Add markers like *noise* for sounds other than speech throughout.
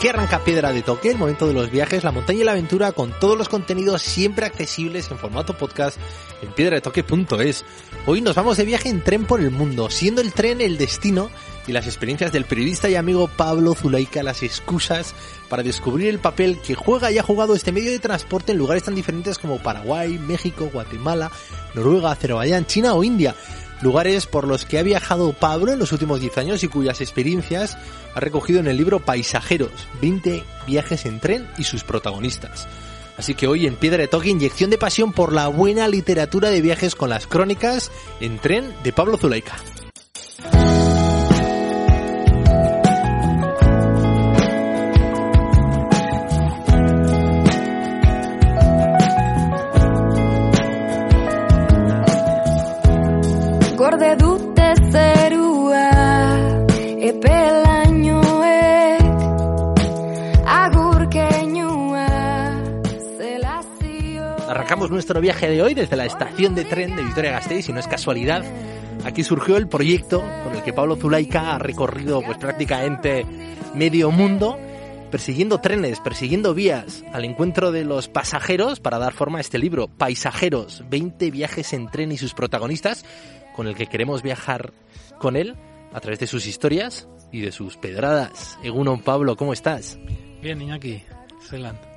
Aquí arranca Piedra de Toque, el momento de los viajes, la montaña y la aventura con todos los contenidos siempre accesibles en formato podcast en piedradetoque.es. Hoy nos vamos de viaje en tren por el mundo, siendo el tren el destino y las experiencias del periodista y amigo Pablo Zulaika las excusas para descubrir el papel que juega y ha jugado este medio de transporte en lugares tan diferentes como Paraguay, México, Guatemala, Noruega, Azerbaiyán, China o India lugares por los que ha viajado Pablo en los últimos 10 años y cuyas experiencias ha recogido en el libro Paisajeros, 20 viajes en tren y sus protagonistas. Así que hoy en Piedra de Toque, inyección de pasión por la buena literatura de viajes con las crónicas en tren de Pablo Zulaika. Nuestro viaje de hoy desde la estación de tren de Vitoria-Gasteiz y no es casualidad. Aquí surgió el proyecto con el que Pablo Zulaika ha recorrido pues prácticamente medio mundo persiguiendo trenes, persiguiendo vías al encuentro de los pasajeros para dar forma a este libro, Paisajeros, 20 viajes en tren y sus protagonistas, con el que queremos viajar con él a través de sus historias y de sus pedradas. Egunon Pablo, ¿cómo estás? Bien, Iñaki, Zeland.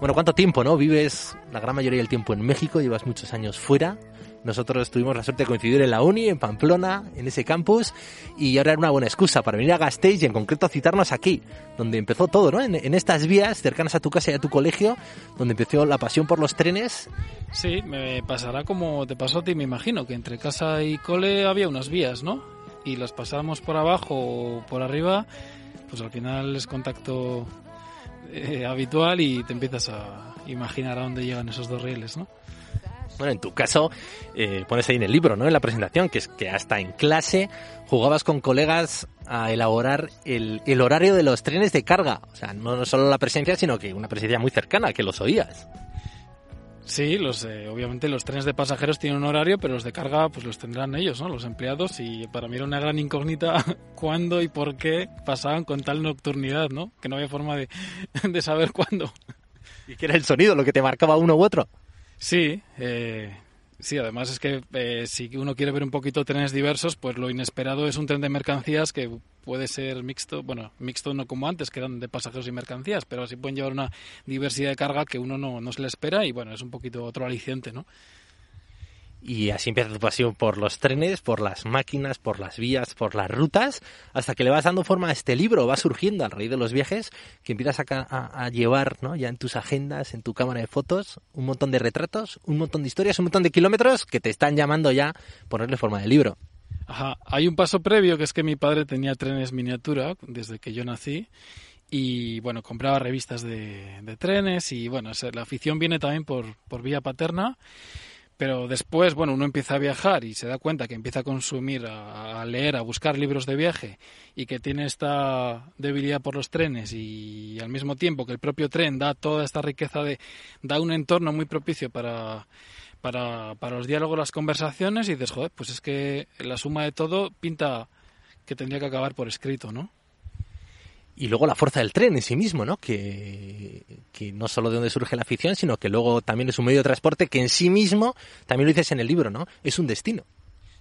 Bueno, ¿cuánto tiempo, no? Vives la gran mayoría del tiempo en México, llevas muchos años fuera. Nosotros tuvimos la suerte de coincidir en la Uni, en Pamplona, en ese campus, y ahora era una buena excusa para venir a Gasteiz y en concreto a citarnos aquí, donde empezó todo, ¿no? En, en estas vías cercanas a tu casa y a tu colegio, donde empezó la pasión por los trenes. Sí, me pasará como te pasó a ti, me imagino, que entre casa y cole había unas vías, ¿no? Y las pasábamos por abajo o por arriba, pues al final es contacto eh, habitual y te empiezas a imaginar a dónde llegan esos dos rieles, ¿no? Bueno, en tu caso, eh, pones ahí en el libro, ¿no? En la presentación, que es que hasta en clase jugabas con colegas a elaborar el, el horario de los trenes de carga. O sea, no solo la presencia, sino que una presencia muy cercana, que los oías. Sí, los, eh, obviamente los trenes de pasajeros tienen un horario, pero los de carga pues los tendrán ellos, ¿no? Los empleados y para mí era una gran incógnita *laughs* cuándo y por qué pasaban con tal nocturnidad, ¿no? Que no había forma de, *laughs* de saber cuándo. ¿Y qué era el sonido, lo que te marcaba uno u otro? Sí, eh, sí, además es que eh, si uno quiere ver un poquito trenes diversos, pues lo inesperado es un tren de mercancías que puede ser mixto, bueno, mixto no como antes, que eran de pasajeros y mercancías, pero así pueden llevar una diversidad de carga que uno no, no se le espera y bueno, es un poquito otro aliciente, ¿no? Y así empieza tu pasión por los trenes, por las máquinas, por las vías, por las rutas, hasta que le vas dando forma a este libro, va surgiendo a raíz de los viajes, que empiezas a, a, a, llevar ¿no? ya en tus agendas, en tu cámara de fotos, un montón de retratos, un montón de historias, un montón de kilómetros que te están llamando ya ponerle forma de libro. Ajá. Hay un paso previo que es que mi padre tenía trenes miniatura desde que yo nací y bueno, compraba revistas de, trenes y bueno, la afición viene también por, por vía paterna pero después, bueno, uno empieza a viajar y se da cuenta que empieza a consumir, a, a, leer, a buscar libros de viaje y que tiene esta debilidad por los trenes y al mismo tiempo que el propio tren da toda esta riqueza de, da un entorno muy propicio para, para, para los diálogos, las conversaciones y dices, joder, pues es que la suma de todo pinta que tendría que acabar por escrito, ¿no? y luego la fuerza del tren en sí mismo, ¿no? Que, que no solo de donde surge la afición, sino que luego también es un medio de transporte que en sí mismo, también lo dices en el libro, ¿no? Es un destino.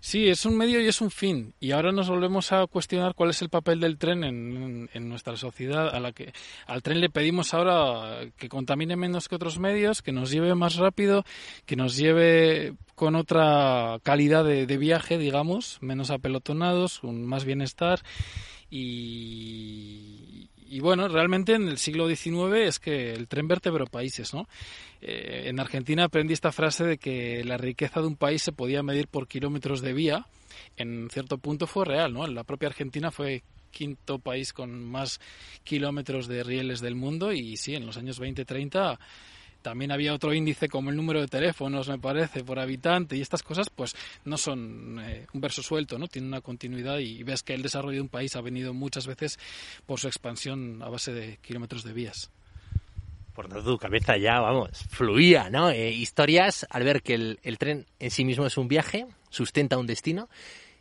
Sí, es un medio y es un fin. Y ahora nos volvemos a cuestionar cuál es el papel del tren en, en nuestra sociedad. A la que al tren le pedimos ahora que contamine menos que otros medios, que nos lleve más rápido, que nos lleve con otra calidad de, de viaje, digamos, menos apelotonados, con más bienestar. Y, y bueno, realmente en el siglo XIX es que el tren vertebró países, ¿no? Eh, en Argentina aprendí esta frase de que la riqueza de un país se podía medir por kilómetros de vía. En cierto punto fue real, ¿no? La propia Argentina fue quinto país con más kilómetros de rieles del mundo y sí, en los años 20-30 también había otro índice como el número de teléfonos, me parece, por habitante y estas cosas, pues no son eh, un verso suelto, ¿no? Tienen una continuidad y ves que el desarrollo de un país ha venido muchas veces por su expansión a base de kilómetros de vías. Por tu cabeza ya, vamos, fluía, ¿no? Eh, historias al ver que el, el tren en sí mismo es un viaje, sustenta un destino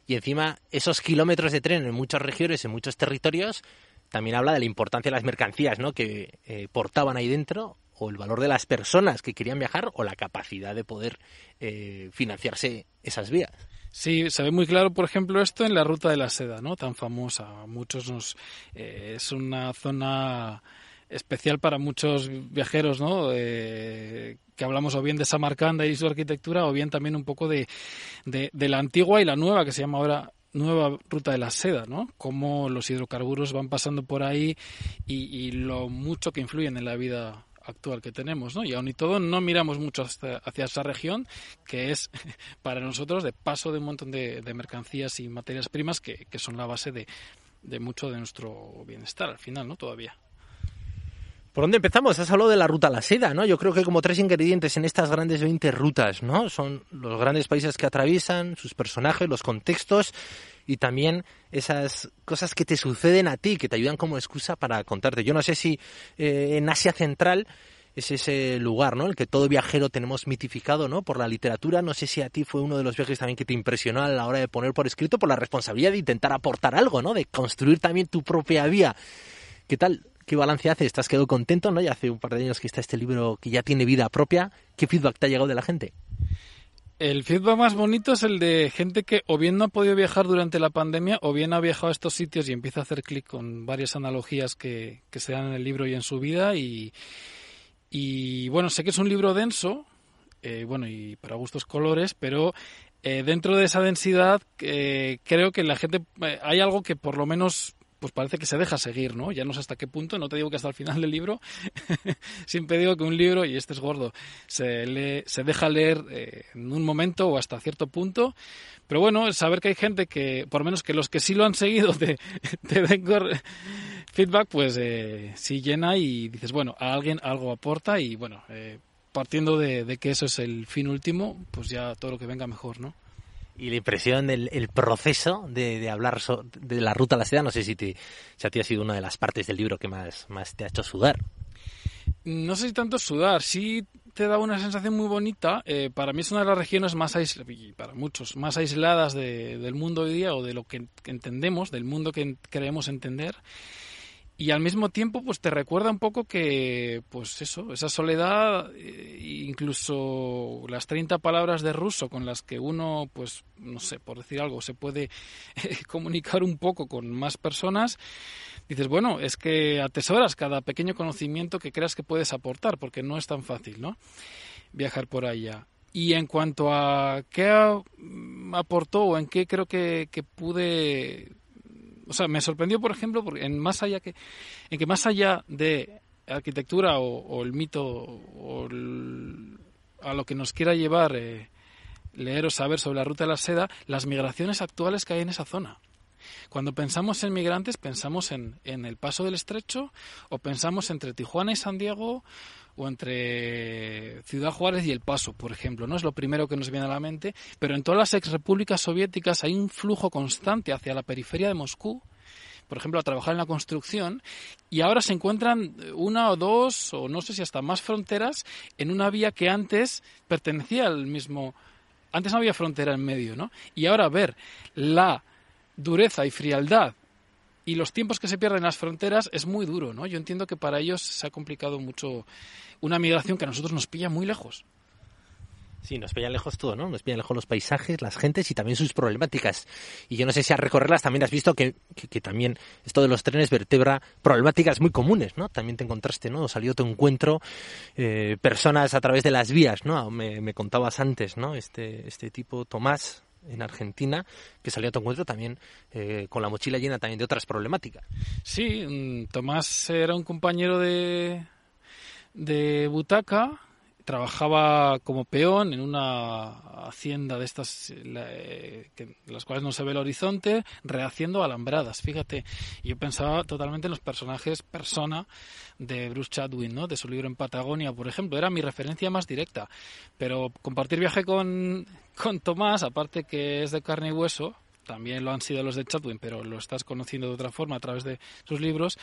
y encima esos kilómetros de tren en muchas regiones, en muchos territorios, también habla de la importancia de las mercancías, ¿no? Que eh, portaban ahí dentro o el valor de las personas que querían viajar o la capacidad de poder eh, financiarse esas vías. Sí, se ve muy claro, por ejemplo, esto en la ruta de la seda, ¿no? Tan famosa. Muchos nos eh, es una zona especial para muchos viajeros, ¿no? Eh, que hablamos o bien de Samarcanda y su arquitectura, o bien también un poco de, de, la antigua y la nueva, que se llama ahora nueva ruta de la seda, ¿no? Cómo los hidrocarburos van pasando por ahí y lo mucho que influyen en la vida actual que tenemos, ¿no? Y aún y todo no miramos mucho hacia, hacia esa región que es *laughs* para nosotros de paso de un montón de, de mercancías y materias primas que, que son la base de, de, mucho de nuestro bienestar al final, ¿no? Todavía. ¿Por dónde empezamos? Has hablado de la ruta a la seda, ¿no? Yo creo que hay como tres ingredientes en estas grandes 20 rutas, ¿no? Son los grandes países que atraviesan, sus personajes, los contextos y también esas cosas que te suceden a ti, que te ayudan como excusa para contarte. Yo no sé si eh, en Asia Central es ese lugar, ¿no? El que todo viajero tenemos mitificado, ¿no? Por la literatura. No sé si a ti fue uno de los viajes también que te impresionó a la hora de poner por escrito por la responsabilidad de intentar aportar algo, ¿no? De construir también tu propia vía. ¿Qué tal? ¿Qué balance haces? ¿Te has quedado contento, no? Ya hace un par de años que está este libro que ya tiene vida propia. ¿Qué feedback te ha llegado de la gente? El feedback más bonito es el de gente que o bien no ha podido viajar durante la pandemia o bien ha viajado a estos sitios y empieza a hacer clic con varias analogías que, que, se dan en el libro y en su vida. Y, y bueno, sé que es un libro denso, eh, bueno, y para gustos colores, pero eh, dentro de esa densidad eh, creo que la gente, eh, hay algo que por lo menos pues parece que se deja seguir, ¿no? Ya no sé hasta qué punto, no te digo que hasta el final del libro, *laughs* siempre digo que un libro, y este es gordo, se, lee, se deja leer eh, en un momento o hasta cierto punto, pero bueno, saber que hay gente que, por menos que los que sí lo han seguido te, *laughs* te den feedback, pues eh, sí llena y dices, bueno, a alguien algo aporta y bueno, eh, partiendo de, de que eso es el fin último, pues ya todo lo que venga mejor, ¿no? Y la impresión del el proceso de, de hablar so, de la ruta a la seda, no sé si, te, si a ti ha sido una de las partes del libro que más, más te ha hecho sudar. No sé si tanto sudar, sí te da una sensación muy bonita. Eh, para mí es una de las regiones más aisladas, para muchos, más aisladas de, del mundo hoy día o de lo que entendemos, del mundo que creemos entender y al mismo tiempo pues te recuerda un poco que pues eso esa soledad eh, incluso las 30 palabras de ruso con las que uno pues no sé por decir algo se puede eh, comunicar un poco con más personas dices bueno es que atesoras cada pequeño conocimiento que creas que puedes aportar porque no es tan fácil no viajar por allá y en cuanto a qué aportó o en qué creo que, que pude o sea, me sorprendió, por ejemplo, porque en más allá que, en que más allá de arquitectura o, el mito o a lo que nos quiera llevar eh, leer o saber sobre la ruta de la seda, las migraciones actuales que hay en esa zona. Cuando pensamos en migrantes, pensamos en, en el paso del estrecho o pensamos entre Tijuana y San Diego o entre Ciudad Juárez y El Paso, por ejemplo, ¿no? Es lo primero que nos viene a la mente, pero en todas las exrepúblicas soviéticas hay un flujo constante hacia la periferia de Moscú, por ejemplo, a trabajar en la construcción, y ahora se encuentran una o dos, o no sé si hasta más fronteras, en una vía que antes pertenecía al mismo... Antes no había frontera en medio, ¿no? Y ahora ver la dureza y frialdad y los tiempos que se pierden en las fronteras es muy duro, ¿no? Yo entiendo que para ellos se ha complicado mucho una migración que a nosotros nos pilla muy lejos. Sí, nos pillan lejos todo, ¿no? Nos pillan lejos los paisajes, las gentes y también sus problemáticas. Y yo no sé si al recorrerlas también has visto que, que, también esto de los trenes vertebra problemáticas muy comunes, ¿no? También te encontraste, ¿no? Salió tu encuentro eh, personas a través de las vías, ¿no? Me, me contabas antes, ¿no? Este, este tipo, Tomás, en Argentina, que salió a tu encuentro también eh, con la mochila llena también de otras problemáticas. Sí, mm, Tomás era un compañero de, de butaca, trabajaba como peón en una hacienda de estas la, eh, que, las cuales no se ve el horizonte, rehaciendo alambradas, fíjate. Yo pensaba totalmente en los personajes persona de Bruce Chadwin, ¿no? De su libro en Patagonia, por ejemplo, era mi referencia más directa. Pero compartir viaje con, con Tomás, aparte que es de carne y hueso, también lo han sido los de Chatwin, pero lo estás conociendo de otra forma a través de sus libros,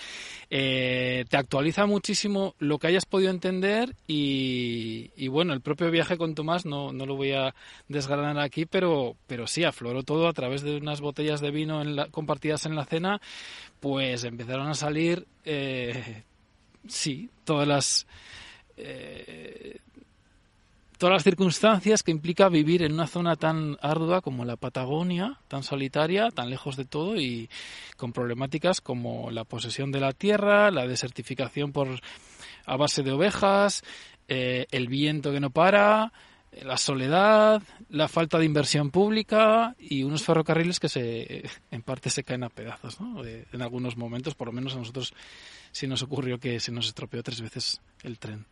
eh, te actualiza muchísimo lo que hayas podido entender y, bueno, el propio viaje con Tomás no, no lo voy a desgranar aquí, pero, pero sí, afloró todo a través de unas botellas de vino compartidas en la cena, pues empezaron a salir, eh, sí, todas las... Eh, todas las circunstancias que implica vivir en una zona tan ardua como la Patagonia, tan solitaria, tan lejos de todo y con problemáticas como la posesión de la tierra, la desertificación por a base de ovejas, eh, el viento que no para, la soledad, la falta de inversión pública y unos ferrocarriles que se *laughs* en parte se caen a pedazos, ¿no? En algunos momentos, por lo menos a nosotros sí nos ocurrió que se nos estropeó tres veces el tren.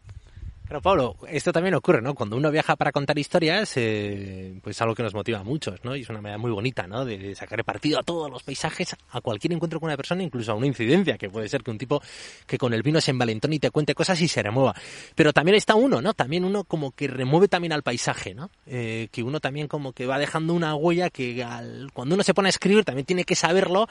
Pero Pablo, esto también ocurre, ¿no? Cuando uno viaja para contar historias, eh, pues es algo que nos motiva a muchos, ¿no? Y es una manera muy bonita, ¿no? De sacar partido a todos los paisajes, a cualquier encuentro con una persona, incluso a una incidencia, que puede ser que un tipo que con el vino se envalentone y te cuente cosas y se remueva. Pero también está uno, ¿no? También uno como que remueve también al paisaje, ¿no? Eh, que uno también como que va dejando una huella que al, cuando uno se pone a escribir también tiene que saberlo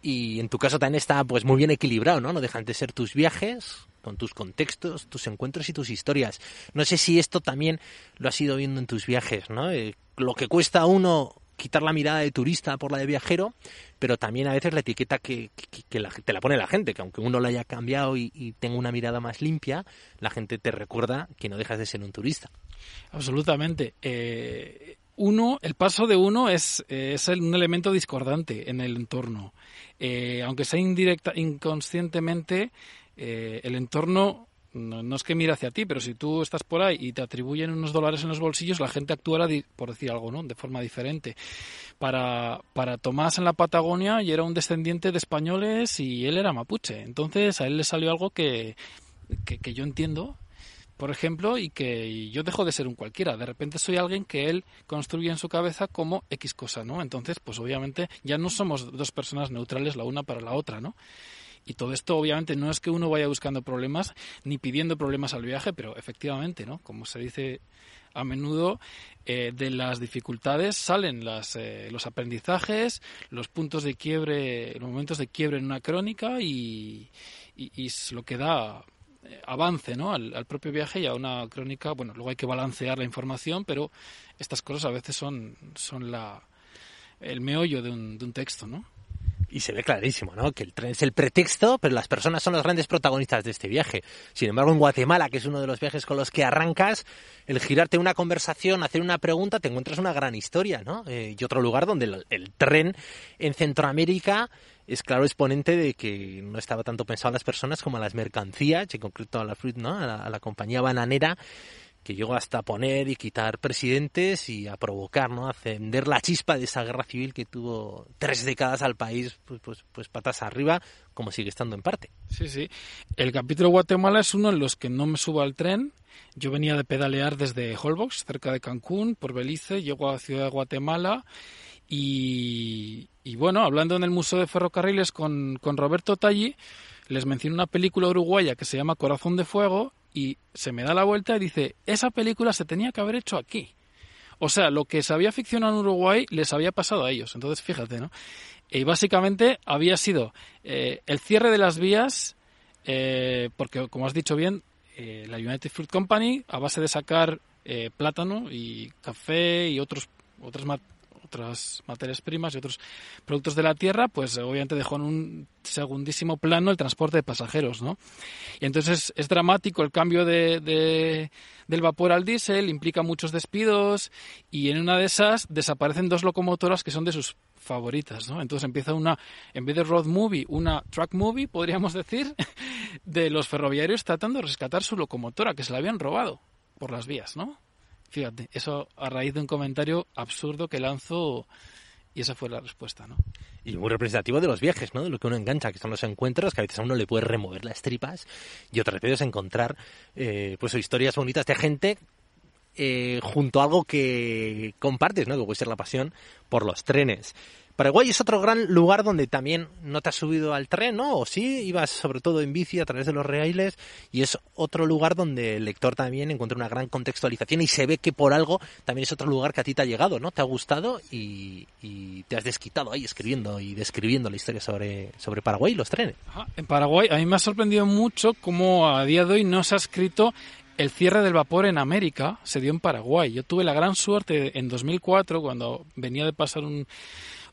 y en tu caso también está pues muy bien equilibrado, ¿no? No dejan de ser tus viajes con tus contextos, tus encuentros y tus historias. No sé si esto también lo has ido viendo en tus viajes, ¿no? Eh, lo que cuesta a uno quitar la mirada de turista por la de viajero, pero también a veces la etiqueta que, la, te la pone la gente, que aunque uno lo haya cambiado y, tenga una mirada más limpia, la gente te recuerda que no dejas de ser un turista. Absolutamente. Eh, uno, el paso de uno es, es un elemento discordante en el entorno. Eh, aunque sea indirecta, inconscientemente, eh, el entorno no, es que mire hacia ti, pero si tú estás por ahí y te atribuyen unos dólares en los bolsillos, la gente actuará, por decir algo, ¿no? de forma diferente. Para, para Tomás en la Patagonia, y era un descendiente de españoles y él era mapuche. Entonces a él le salió algo que, que, yo entiendo, por ejemplo, y que yo dejo de ser un cualquiera. De repente soy alguien que él construye en su cabeza como X cosa, ¿no? Entonces, pues obviamente ya no somos dos personas neutrales la una para la otra, ¿no? Y todo esto, obviamente, no es que uno vaya buscando problemas ni pidiendo problemas al viaje, pero efectivamente, ¿no? Como se dice a menudo, eh, de las dificultades salen las, eh, los aprendizajes, los puntos de quiebre, los momentos de quiebre en una crónica y, es lo que da eh, avance ¿no? Al, al, propio viaje y a una crónica. Bueno, luego hay que balancear la información, pero estas cosas a veces son, son la, el meollo de un, de un texto, ¿no? Y se ve clarísimo, ¿no? Que el tren es el pretexto, pero las personas son los grandes protagonistas de este viaje. Sin embargo, en Guatemala, que es uno de los viajes con los que arrancas, el girarte una conversación, hacer una pregunta, te encuentras una gran historia, ¿no? Eh, y otro lugar donde el, tren en Centroamérica es claro exponente de que no estaba tanto pensado a las personas como a las mercancías, en concreto a la fruit, ¿no? A la compañía bananera que llegó hasta poner y quitar presidentes y a provocar, ¿no? A encender la chispa de esa guerra civil que tuvo tres décadas al país, pues, pues, pues patas arriba, como sigue estando en parte. Sí, sí. El capítulo Guatemala es uno en los que no me subo al tren. Yo venía de pedalear desde Holbox, cerca de Cancún, por Belice, llego a la ciudad de Guatemala y, y bueno, hablando en el Museo de Ferrocarriles con, con Roberto Talli, les menciono una película uruguaya que se llama Corazón de Fuego y se me da la vuelta y dice, esa película se tenía que haber hecho aquí. O sea, lo que se había ficcionado en Uruguay les había pasado a ellos. Entonces, fíjate, ¿no? Y básicamente había sido eh, el cierre de las vías, eh, porque como has dicho bien, eh, la United Fruit Company, a base de sacar plátano y café y otros, otras otras materias primas y otros productos de la tierra, pues obviamente dejó en un segundísimo plano el transporte de pasajeros, ¿no? Y entonces es dramático el cambio de, de- del vapor al diésel, implica muchos despidos y en una de esas desaparecen dos locomotoras que son de sus favoritas, ¿no? Entonces empieza una, en vez de road movie, una truck movie, podríamos decir, *laughs* de los ferroviarios tratando de rescatar su locomotora que se la habían robado por las vías, ¿no? Fíjate, eso a raíz de un comentario absurdo que lanzo y esa fue la respuesta, ¿no? Y muy representativo de los viajes, ¿no? De lo que uno engancha, que son los encuentros, que a veces a uno le puede remover las tripas y otras veces encontrar eh, pues historias bonitas de gente eh, junto a algo que compartes, ¿no? Que puede ser la pasión por los trenes. Paraguay es otro gran lugar donde también no te has subido al tren, ¿no? O sí, ibas sobre todo en bici a través de los reales y es otro lugar donde el lector también encuentra una gran contextualización y se ve que por algo también es otro lugar que a ti te ha llegado, ¿no? Te ha gustado y, te has desquitado ahí escribiendo y describiendo la historia sobre, sobre Paraguay y los trenes. En Paraguay a mí me ha sorprendido mucho cómo a día de hoy no se ha escrito el cierre del vapor en América, se dio en Paraguay. Yo tuve la gran suerte en 2004, cuando venía de pasar un,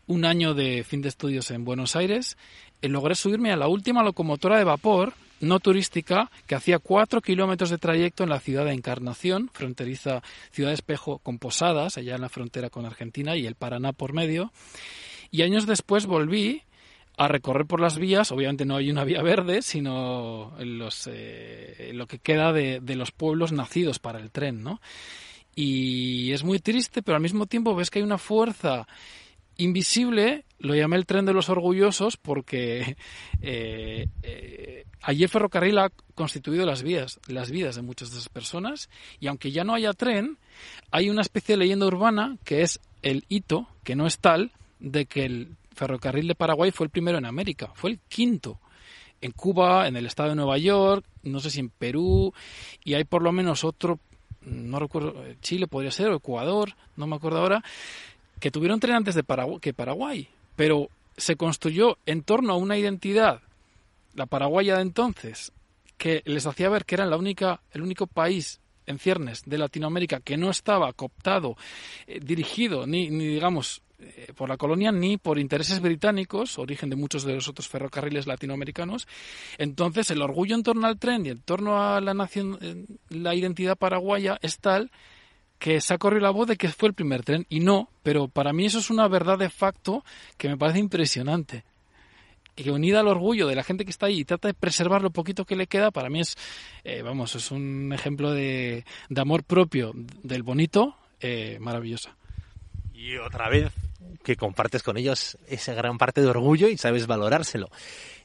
un año de fin de estudios en Buenos Aires, eh, logré subirme a la última locomotora de vapor no turística que hacía cuatro kilómetros de trayecto en la ciudad de Encarnación, fronteriza Ciudad de Espejo con Posadas, allá en la frontera con Argentina y el Paraná por medio. Y años después volví a recorrer por las vías, obviamente no hay una vía verde, sino eh, lo que queda de, de los pueblos nacidos para el tren, ¿no? Y es muy triste, pero al mismo tiempo ves que hay una fuerza invisible, lo llamé el tren de los orgullosos porque *laughs* eh, eh, allí el ferrocarril ha constituido las vías, las vidas de muchas de esas personas y aunque ya no haya tren, hay una especie de leyenda urbana que es el hito, que no es tal, de que el ferrocarril de Paraguay fue el primero en América, fue el quinto. En Cuba, en el estado de Nueva York, no sé si en Perú, y hay por lo menos otro, no recuerdo, Chile podría ser, o Ecuador, no me acuerdo ahora, que tuvieron tren antes de Paraguay, que Paraguay, pero se construyó en torno a una identidad, la paraguaya de entonces, que les hacía ver que eran la única, el único país en ciernes de Latinoamérica que no estaba cooptado, eh, dirigido, ni, ni digamos, eh, por la colonia, ni por intereses británicos, origen de muchos de los otros ferrocarriles latinoamericanos. Entonces, el orgullo en torno al tren y en torno a la nación, eh, la identidad paraguaya es tal que se ha corrido la voz de que fue el primer tren y no, pero para mí eso es una verdad de facto que me parece impresionante. Y que unida al orgullo de la gente que está ahí y trata de preservar lo poquito que le queda, para mí es, eh, vamos, es un ejemplo de, de amor propio del bonito, eh, maravillosa. Y otra vez que compartes con ellos esa gran parte de orgullo y sabes valorárselo.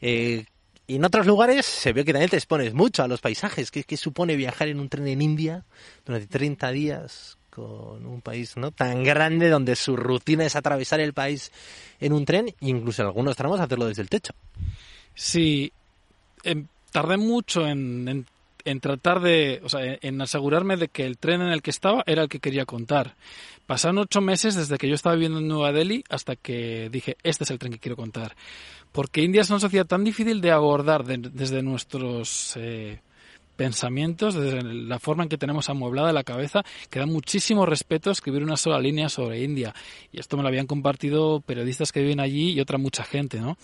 Eh, y en otros lugares se ve que también te expones mucho a los paisajes. ¿Qué, qué supone viajar en un tren en India durante 30 días con un país no tan grande donde su rutina es atravesar el país en un tren e incluso en algunos tramos hacerlo desde el techo? Sí, em, tardé mucho en, en tratar de, o sea, en, asegurarme de que el tren en el que estaba era el que quería contar. Pasaron ocho meses desde que yo estaba viviendo en Nueva Delhi hasta que dije, este es el tren que quiero contar. Porque India es una sociedad tan difícil de abordar de- desde nuestros eh, pensamientos, desde la forma en que tenemos amueblada la cabeza, que da muchísimo respeto escribir una sola línea sobre India. Y esto me lo habían compartido periodistas que viven allí y otra mucha gente, ¿no?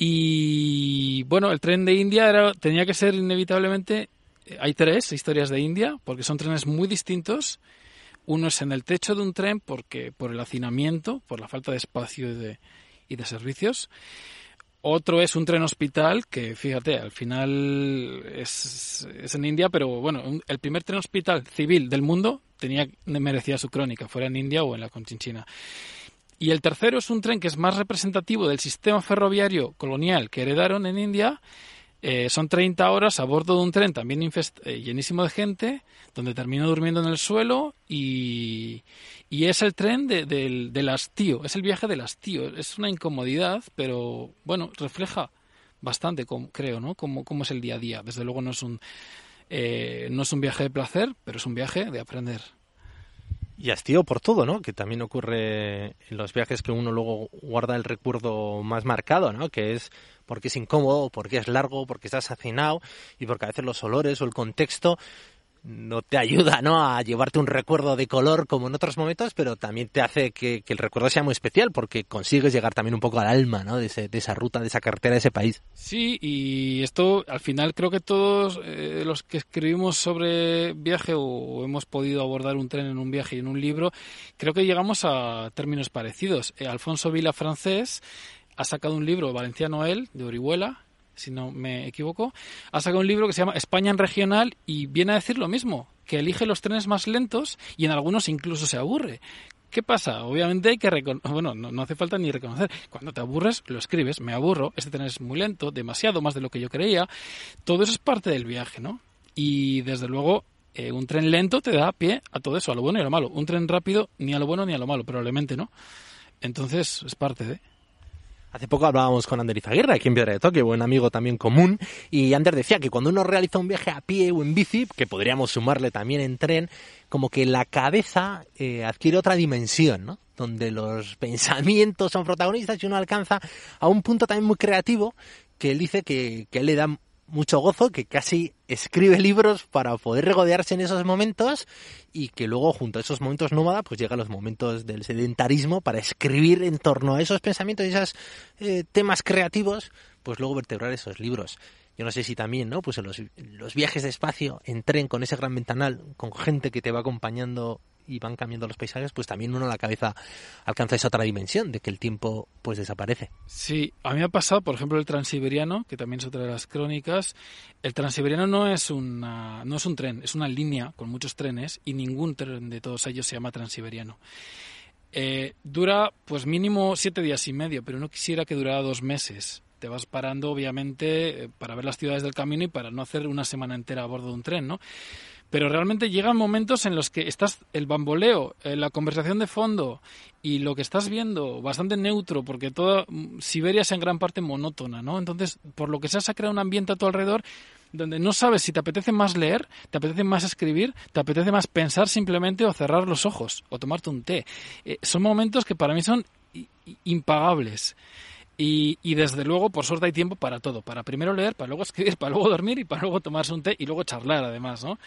Y bueno, el tren de India era, tenía que ser inevitablemente. eh, Hay tres historias de India, porque son trenes muy distintos. Uno es en el techo de un tren porque por el hacinamiento, por la falta de espacio y de, y de servicios. Otro es un tren hospital, que fíjate, al final es, es en India, pero bueno, el primer tren hospital civil del mundo tenía merecía su crónica, fuera en India o en la Conchinchina. Y el tercero es un tren que es más representativo del sistema ferroviario colonial que heredaron en India. Eh, son 30 horas a bordo de un tren también eh, llenísimo de gente, donde termino durmiendo en el suelo y, es el tren de- del, hastío, es el viaje del hastío. Es una incomodidad, pero bueno, refleja bastante, creo, ¿no? Cómo es el día a día. Desde luego no es un, eh, no es un viaje de placer, pero es un viaje de aprender. Y hastío por todo, ¿no? Que también ocurre en los viajes que uno luego guarda el recuerdo más marcado, ¿no? Que es porque es incómodo, porque es largo, porque estás hacinado y porque a veces los olores o el contexto no te ayuda ¿no? a llevarte un recuerdo de color como en otros momentos, pero también te hace que, el recuerdo sea muy especial porque consigues llegar también un poco al alma ¿no? de, ese- de esa ruta, de esa carretera, de ese país. Sí, y esto al final creo que todos eh, los que escribimos sobre viaje o hemos podido abordar un tren en un viaje y en un libro, creo que llegamos a términos parecidos. Eh, Alfonso Vila francés ha sacado un libro, Valenciano él, de Orihuela, si no me equivoco, ha sacado un libro que se llama España en regional y viene a decir lo mismo, que elige los trenes más lentos y en algunos incluso se aburre. ¿Qué pasa? Obviamente hay que reconocer, bueno, no, hace falta ni reconocer. Cuando te aburres, lo escribes, me aburro, este tren es muy lento, demasiado más de lo que yo creía. Todo eso es parte del viaje, ¿no? Y desde luego, eh, un tren lento te da pie a todo eso, a lo bueno y a lo malo. Un tren rápido, ni a lo bueno ni a lo malo, probablemente, ¿no? Entonces, es parte de... Hace poco hablábamos con Ander Izaguirre, aquí en Piedra de Toque, buen amigo también común, y Ander decía que cuando uno realiza un viaje a pie o en bici, que podríamos sumarle también en tren, como que la cabeza eh, adquiere otra dimensión, ¿no? Donde los *laughs* pensamientos son protagonistas y uno alcanza a un punto también muy creativo que él dice que, que le da mucho gozo, que casi escribe libros para poder regodearse en esos momentos y que luego junto a esos momentos nómada pues llegan los momentos del sedentarismo para escribir en torno a esos pensamientos y esos eh, temas creativos pues luego vertebrar esos libros yo no sé si también no pues en los, viajes de espacio en tren con ese gran ventanal con gente que te va acompañando y van cambiando los paisajes pues también uno en la cabeza alcanza esa otra dimensión de que el tiempo pues desaparece Sí, a mí me ha pasado, por ejemplo, el transiberiano, que también es otra de las crónicas. El transiberiano no es una, no es un tren, es una línea con muchos trenes y ningún tren de todos ellos se llama transiberiano. Eh, dura, pues mínimo siete días y medio, pero no quisiera que durara dos meses. Te vas parando, obviamente, eh, para ver las ciudades del camino y para no hacer una semana entera a bordo de un tren, ¿no? Pero realmente llegan momentos en los que estás el bamboleo, eh, la conversación de fondo y lo que estás viendo bastante neutro, porque toda mm, Siberia es en gran parte monótona, ¿no? Entonces, por lo que sea, se ha creado un ambiente a tu alrededor donde no sabes si te apetece más leer, te apetece más escribir, te apetece más pensar simplemente o cerrar los ojos o tomarte un té. Eh, son momentos que para mí son impagables. Y, y desde luego, por suerte hay tiempo para todo, para primero leer, para luego escribir, *laughs* para luego dormir y para luego tomarse un té y luego charlar además, ¿no?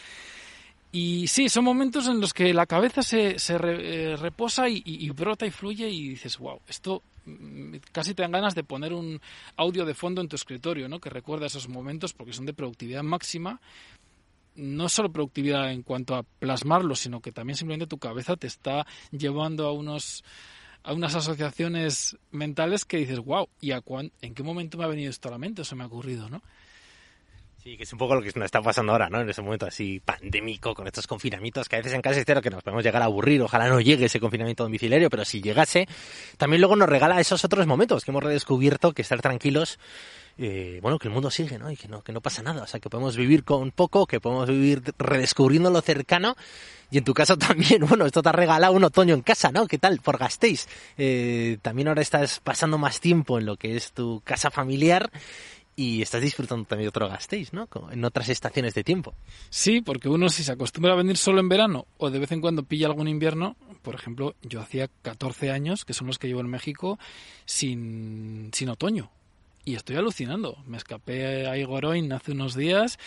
Y sí, son momentos en los que la cabeza se, se eh, reposa y, y- y brota y fluye y dices, wow, esto mm, casi te dan ganas de poner un audio de fondo en tu escritorio, ¿no? Que recuerda esos momentos porque son de productividad máxima. No solo productividad en cuanto a plasmarlo, sino que también simplemente tu cabeza te está llevando a unos a unas asociaciones mentales que dices, wow, ¿y a cuán- en qué momento me ha venido esto a la mente o se me ha ocurrido, no? Sí, que es un poco lo que nos está pasando ahora, ¿no? En ese momento así pandémico, con estos confinamientos, que a veces en casa es cierto que nos podemos llegar a aburrir, ojalá no llegue ese confinamiento domiciliario, pero si llegase, también luego nos regala esos otros momentos que hemos redescubierto, que estar tranquilos, eh, bueno, que el mundo sigue, ¿no? Y que no, que no pasa nada, o sea, que podemos vivir con poco, que podemos vivir redescubriendo lo cercano, y en tu caso *laughs* también, bueno, esto te ha regalado un otoño en casa, ¿no? ¿Qué tal? Por Gasteiz. Eh, también ahora estás pasando más tiempo en lo que es tu casa familiar, y estás disfrutando también de otro Gasteiz, ¿no? En otras estaciones de tiempo. Sí, porque uno si se acostumbra a venir solo en verano o de vez en cuando pilla algún invierno, por ejemplo, yo hacía 14 años, que son los que llevo en México, sin, sin otoño. Y estoy alucinando. Me escapé a Igoroin hace unos días.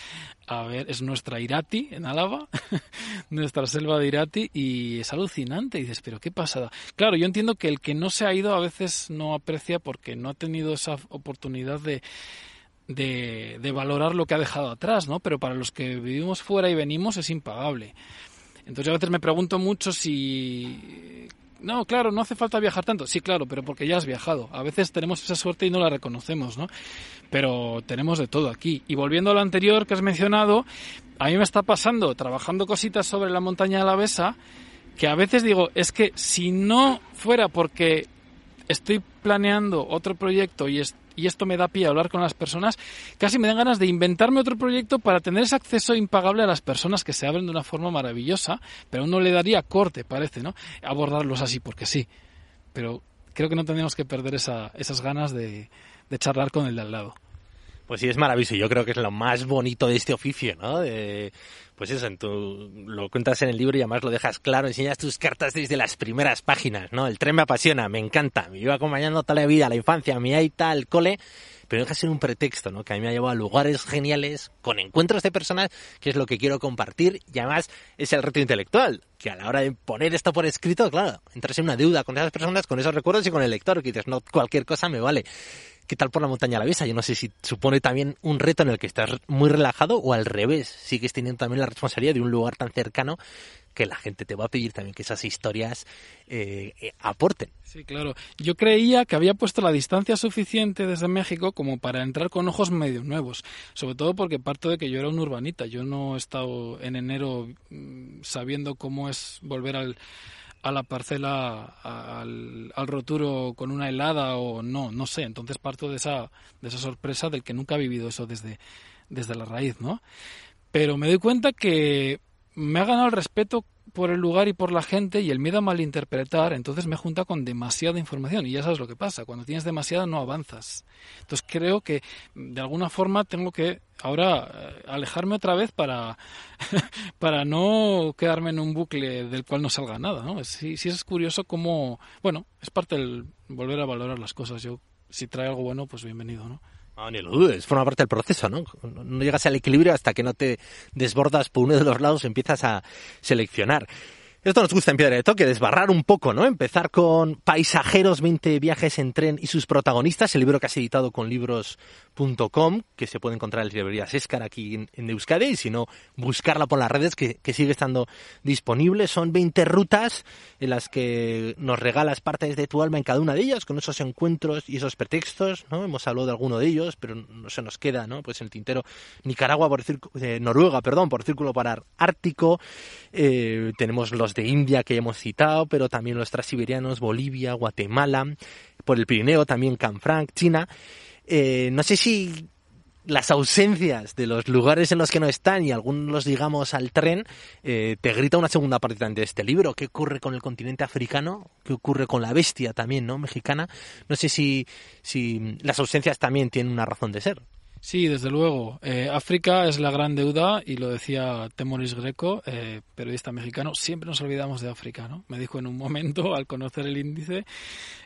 A ver, es nuestra Irati en Álava, *laughs* nuestra selva de Irati, y es alucinante. Y dices, pero qué pasada. Claro, yo entiendo que el que no se ha ido a veces no aprecia porque no ha tenido esa oportunidad de, de, de valorar lo que ha dejado atrás, ¿no? Pero para los que vivimos fuera y venimos es impagable. Entonces a veces me pregunto mucho si... No, claro, no hace falta viajar tanto. Sí, claro, pero porque ya has viajado. A veces tenemos esa suerte y no la reconocemos, ¿no? Pero tenemos de todo aquí. Y volviendo a lo anterior que has mencionado, a mí me está pasando, trabajando cositas sobre la montaña de la Besa, que a veces digo, es que si no fuera porque estoy planeando otro proyecto y, es- y esto me da pie a hablar con las personas, casi me dan ganas de inventarme otro proyecto para tener ese acceso impagable a las personas que se abren de una forma maravillosa, pero uno le daría corte, parece, ¿no? Abordarlos así porque sí. Pero creo que no tenemos que perder esa, esas ganas de, de charlar con el de al lado. Pues sí, es maravilloso. Yo creo que es lo más bonito de este oficio, ¿no? De, pues eso, en tu, lo cuentas en el libro y además lo dejas claro, enseñas tus cartas desde las primeras páginas, ¿no? El tren me apasiona, me encanta, me lleva acompañando toda la vida, la infancia, mi aita, el cole, pero deja de ser un pretexto, ¿no? Que a mí me ha llevado a lugares geniales, con encuentros de personas, que es lo que quiero compartir, y además es el reto intelectual, que a la hora de poner esto por escrito, claro, entras en una deuda con esas personas, con esos recuerdos y con el lector, que dices, no, cualquier cosa me vale. ¿Qué tal por la montaña a la visa? Yo no sé si supone también un reto en el que estás muy relajado o al revés, sigues teniendo también la responsabilidad de un lugar tan cercano que la gente te va a pedir también que esas historias eh, eh, aporten. Sí, claro. Yo creía que había puesto la distancia suficiente desde México como para entrar con ojos medio nuevos. Sobre todo porque parto de que yo era un urbanita. Yo no he estado en enero mm, sabiendo cómo es volver al, a la parcela, al, al, roturo con una helada o no, no sé. Entonces parto de esa, de esa sorpresa del que nunca ha vivido eso desde, desde la raíz, ¿no? Pero me doy cuenta que me ha ganado el respeto por el lugar y por la gente y el miedo a malinterpretar, entonces me junta con demasiada información y ya sabes lo que pasa, cuando tienes demasiada no avanzas. Entonces creo que de alguna forma tengo que ahora eh, alejarme otra vez para, *laughs* para no quedarme en un bucle del cual no salga nada, ¿no? Sí, sí es curioso cómo, bueno, es parte del volver a valorar las cosas. Yo, si trae algo bueno, pues bienvenido, ¿no? No, ni lo dudes, forma parte del proceso, ¿no? No llegas al equilibrio hasta que no te desbordas por uno de los lados y empiezas a seleccionar. Esto nos gusta en Piedra de Toque, desbarrar un poco, ¿no? Empezar con Paisajeros, 20 viajes en tren y sus protagonistas, el libro que has editado con libros.com, que se puede encontrar en las librerías Escar aquí en, Euskadi, y si no, buscarla por las redes, que, que, sigue estando disponible. Son 20 rutas en las que nos regalas partes de tu alma en cada una de ellas, con esos encuentros y esos pretextos, ¿no? Hemos hablado de alguno de ellos, pero no se nos queda, ¿no? Pues en el tintero Nicaragua, por eh, Noruega, perdón, por Círculo Polar Ártico, eh, tenemos los India que hemos citado, pero también los transiberianos, Bolivia, Guatemala, por el Pirineo también Canfranc, China. Eh, no sé si las ausencias de los lugares en los que no están y algunos los digamos al tren, eh, te grita una segunda parte de este libro. ¿Qué ocurre con el continente africano? ¿Qué ocurre con la bestia también, no? Mexicana. No sé si, si las ausencias también tienen una razón de ser. Sí, desde luego. Eh, África es la gran deuda y lo decía Temoris Greco, eh, periodista mexicano. Siempre nos olvidamos de África, ¿no? Me dijo en un momento, *laughs* al conocer el índice,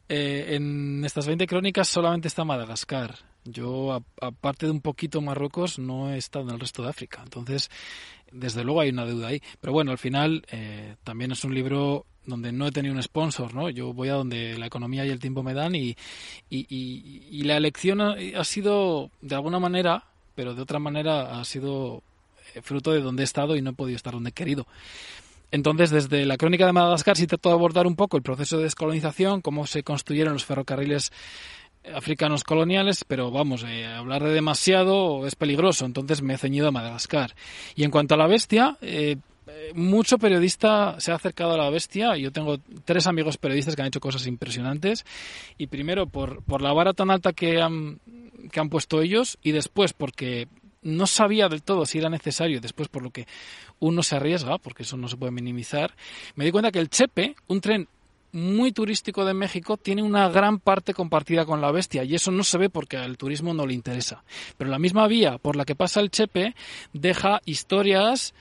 eh, en estas 20 crónicas solamente está Madagascar. Yo, aparte de un poquito Marruecos, no he estado en el resto de África. Entonces, desde luego hay una deuda ahí. Pero bueno, al final eh, también es un libro donde no he tenido un sponsor, ¿no? Yo voy a donde la economía y el tiempo me dan y, y, la elección ha, ha, sido, de alguna manera, pero de otra manera ha sido eh, fruto de donde he estado y no he podido estar donde he querido. Entonces, desde la crónica de Madagascar sí trato de abordar un poco el proceso de descolonización, cómo se construyeron los ferrocarriles africanos coloniales, pero vamos, eh, hablar de demasiado es peligroso, entonces me he ceñido a Madagascar. Y en cuanto a la bestia, eh, mucho periodista se ha acercado a la bestia. Yo tengo tres amigos periodistas que han hecho cosas impresionantes. Y primero por, por la vara tan alta que han, que han puesto ellos y después porque no sabía del todo si era necesario, después por lo que uno se arriesga, porque eso no se puede minimizar, me di cuenta que el Chepe, un tren muy turístico de México tiene una gran parte compartida con la bestia y eso no se ve porque al turismo no le interesa. Pero la misma vía por la que pasa el Chepe deja historias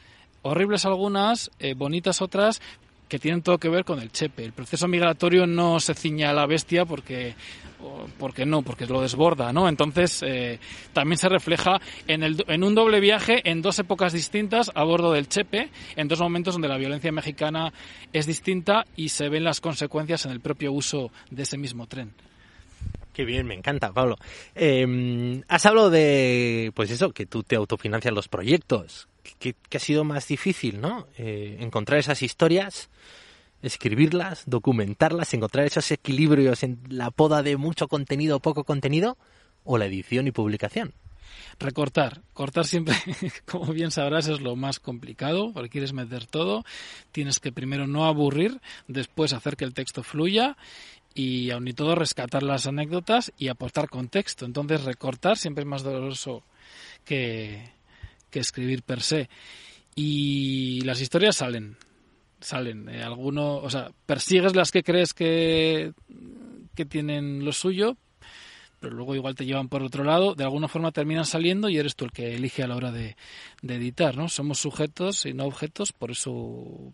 horribles algunas, eh, bonitas otras, que tienen todo que ver con el chepe. El proceso migratorio no se ciña a la bestia porque porque no, porque lo desborda, ¿no? Entonces eh, también se refleja en, el, en un doble viaje en dos épocas distintas a bordo del Chepe, en dos momentos donde la violencia mexicana es distinta y se ven las consecuencias en el propio uso de ese mismo tren. Qué bien, me encanta, Pablo. Eh, has hablado de, pues eso, que tú te autofinancias los proyectos. ¿Qué, qué ha sido más difícil, no? Eh, encontrar esas historias escribirlas, documentarlas, encontrar esos equilibrios en la poda de mucho contenido o poco contenido, o la edición y publicación. Recortar. Cortar siempre, *laughs* como bien sabrás, es lo más complicado, porque quieres meter todo. Tienes que primero no aburrir, después hacer que el texto fluya y aun y todo rescatar las anécdotas y aportar contexto. Entonces recortar siempre es más doloroso que, que escribir per se. Y las historias salen, salen. Eh, alguno, o sea, persigues las que crees que, que tienen lo suyo, pero luego igual te llevan por otro lado, de alguna forma terminan saliendo y eres tú el que elige a la hora de, de editar, ¿no? Somos sujetos y no objetos, por eso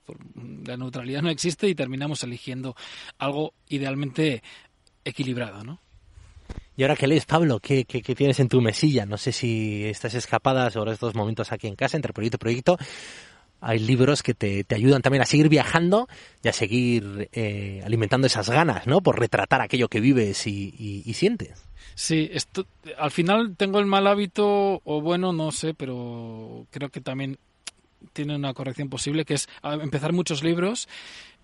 la neutralidad no existe y terminamos eligiendo algo idealmente equilibrado, ¿no? ¿Y ahora qué lees, Pablo? ¿Qué, qué, qué tienes en tu mesilla? No sé si estás escapadas ahora estos momentos aquí en casa, entre proyecto y proyecto. Hay libros que te, te ayudan también a seguir viajando y a seguir eh, alimentando esas ganas, ¿no? Por retratar aquello que vives y, y- sientes. Sí, esto, al final tengo el mal hábito, o bueno, no sé, pero creo que también tiene una corrección posible, que es empezar muchos libros.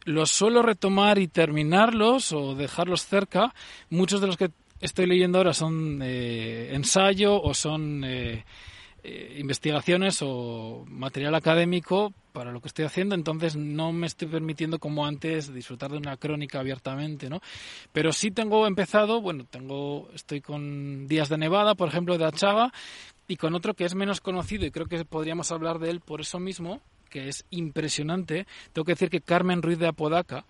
Los suelo retomar y terminarlos o dejarlos cerca. Muchos de los que estoy leyendo ahora son eh, ensayo o son eh, eh, investigaciones o material académico para lo que estoy haciendo, entonces no me estoy permitiendo como antes disfrutar de una crónica abiertamente, ¿no? Pero sí tengo empezado, bueno, tengo estoy con Días de Nevada, por ejemplo, de Achaga y con otro que es menos conocido y creo que podríamos hablar de él por eso mismo, que es impresionante. Tengo que decir que Carmen Ruiz de Apodaca,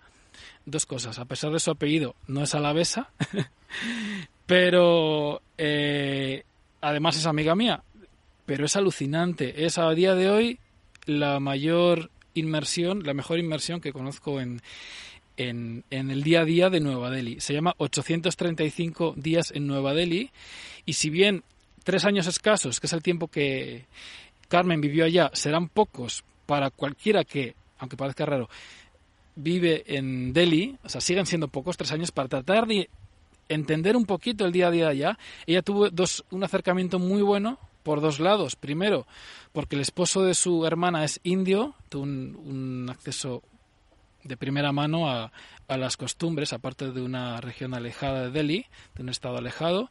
dos cosas, a pesar de su apellido, no es alavesa, *laughs* pero eh, además es amiga mía, pero es alucinante. Es a día de hoy la mayor inmersión, la mejor inmersión que conozco en, en, el día a día de Nueva Delhi. Se llama 835 días en Nueva Delhi y si bien tres años escasos, que es el tiempo que Carmen vivió allá, serán pocos para cualquiera que, aunque parezca raro, vive en Delhi, o sea, siguen siendo pocos, tres años, para tratar de entender un poquito el día a día allá. Ella tuvo dos, un acercamiento muy bueno por dos lados. Primero, porque el esposo de su hermana es indio, tuvo un, un acceso de primera mano a, a, las costumbres, aparte de una región alejada de Delhi, de un estado alejado.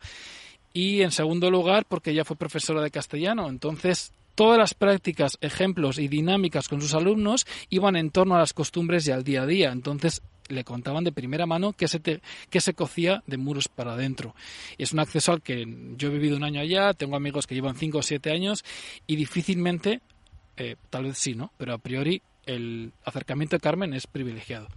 Y en segundo lugar, porque ella fue profesora de castellano. Entonces, todas las prácticas, ejemplos y dinámicas con sus alumnos iban en torno a las costumbres y al día a día. Entonces, le contaban de primera mano qué se, te, qué se cocía de muros para adentro. Es un acceso al que yo he vivido un año allá, tengo amigos que llevan cinco o siete años y difícilmente, eh, tal vez sí, ¿no? Pero a priori el acercamiento de Carmen es privilegiado.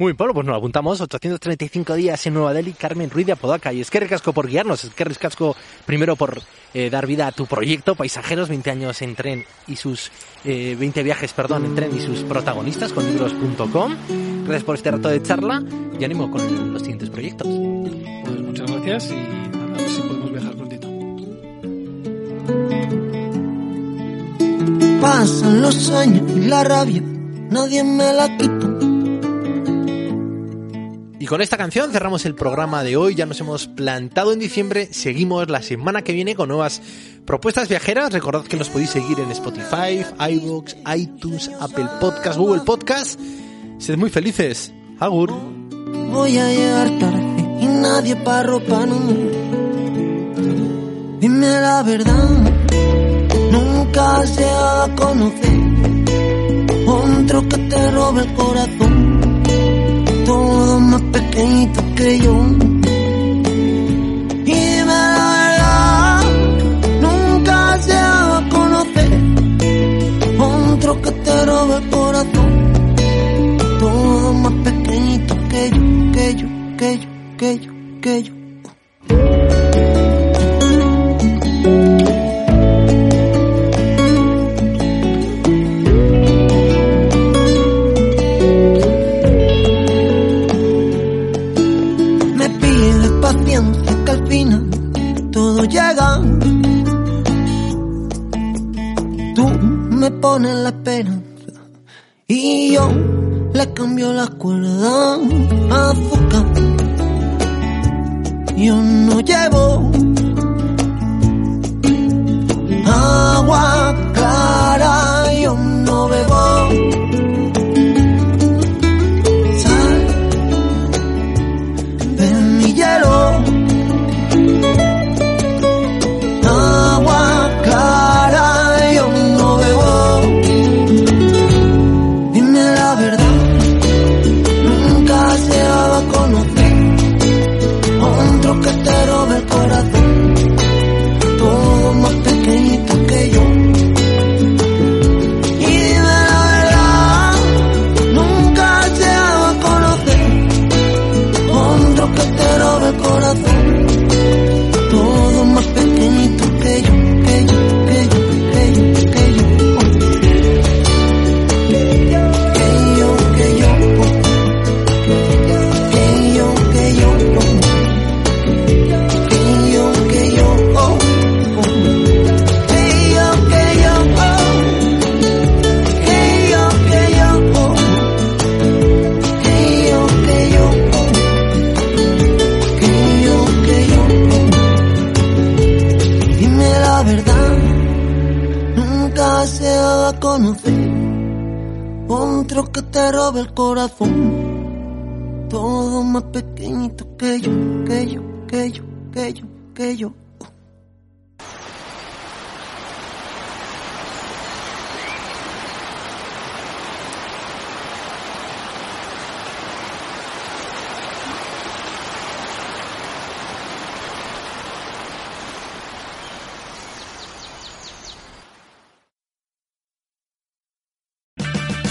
Muy bien, Pablo, pues nos apuntamos. 835 días en Nueva Delhi, Carmen Ruiz de Apodaca. Y es que recasco por guiarnos, es que recasco primero por eh, dar vida a tu proyecto, Paisajeros, 20 años en tren y sus eh, 20 viajes, perdón, en tren y sus protagonistas con libros.com. Gracias por este rato de charla y ánimo con los siguientes proyectos. Pues muchas gracias y a ver si podemos viajar prontito. Pasan los años y la rabia, nadie me la quita. Y con esta canción cerramos el programa de hoy. Ya nos hemos plantado en diciembre. Seguimos la semana que viene con nuevas propuestas viajeras. Recordad que nos podéis seguir en Spotify, iVoox, iTunes, Apple Podcast, Google Podcast. Sed muy felices. Agur. Voy a llegar tarde y nadie para roparme. Dime la verdad, nunca se ha conocer. Otro que te robe el corazón más pequeñito que yo. Y dime la verdad, nunca se va a conocer otro que te robe el corazón. Yo le cambio la cuerda a azúcar. Yo no llevo agua te robe el corazón. Todo más pequeñito que yo, que yo, que yo, que yo, que yo.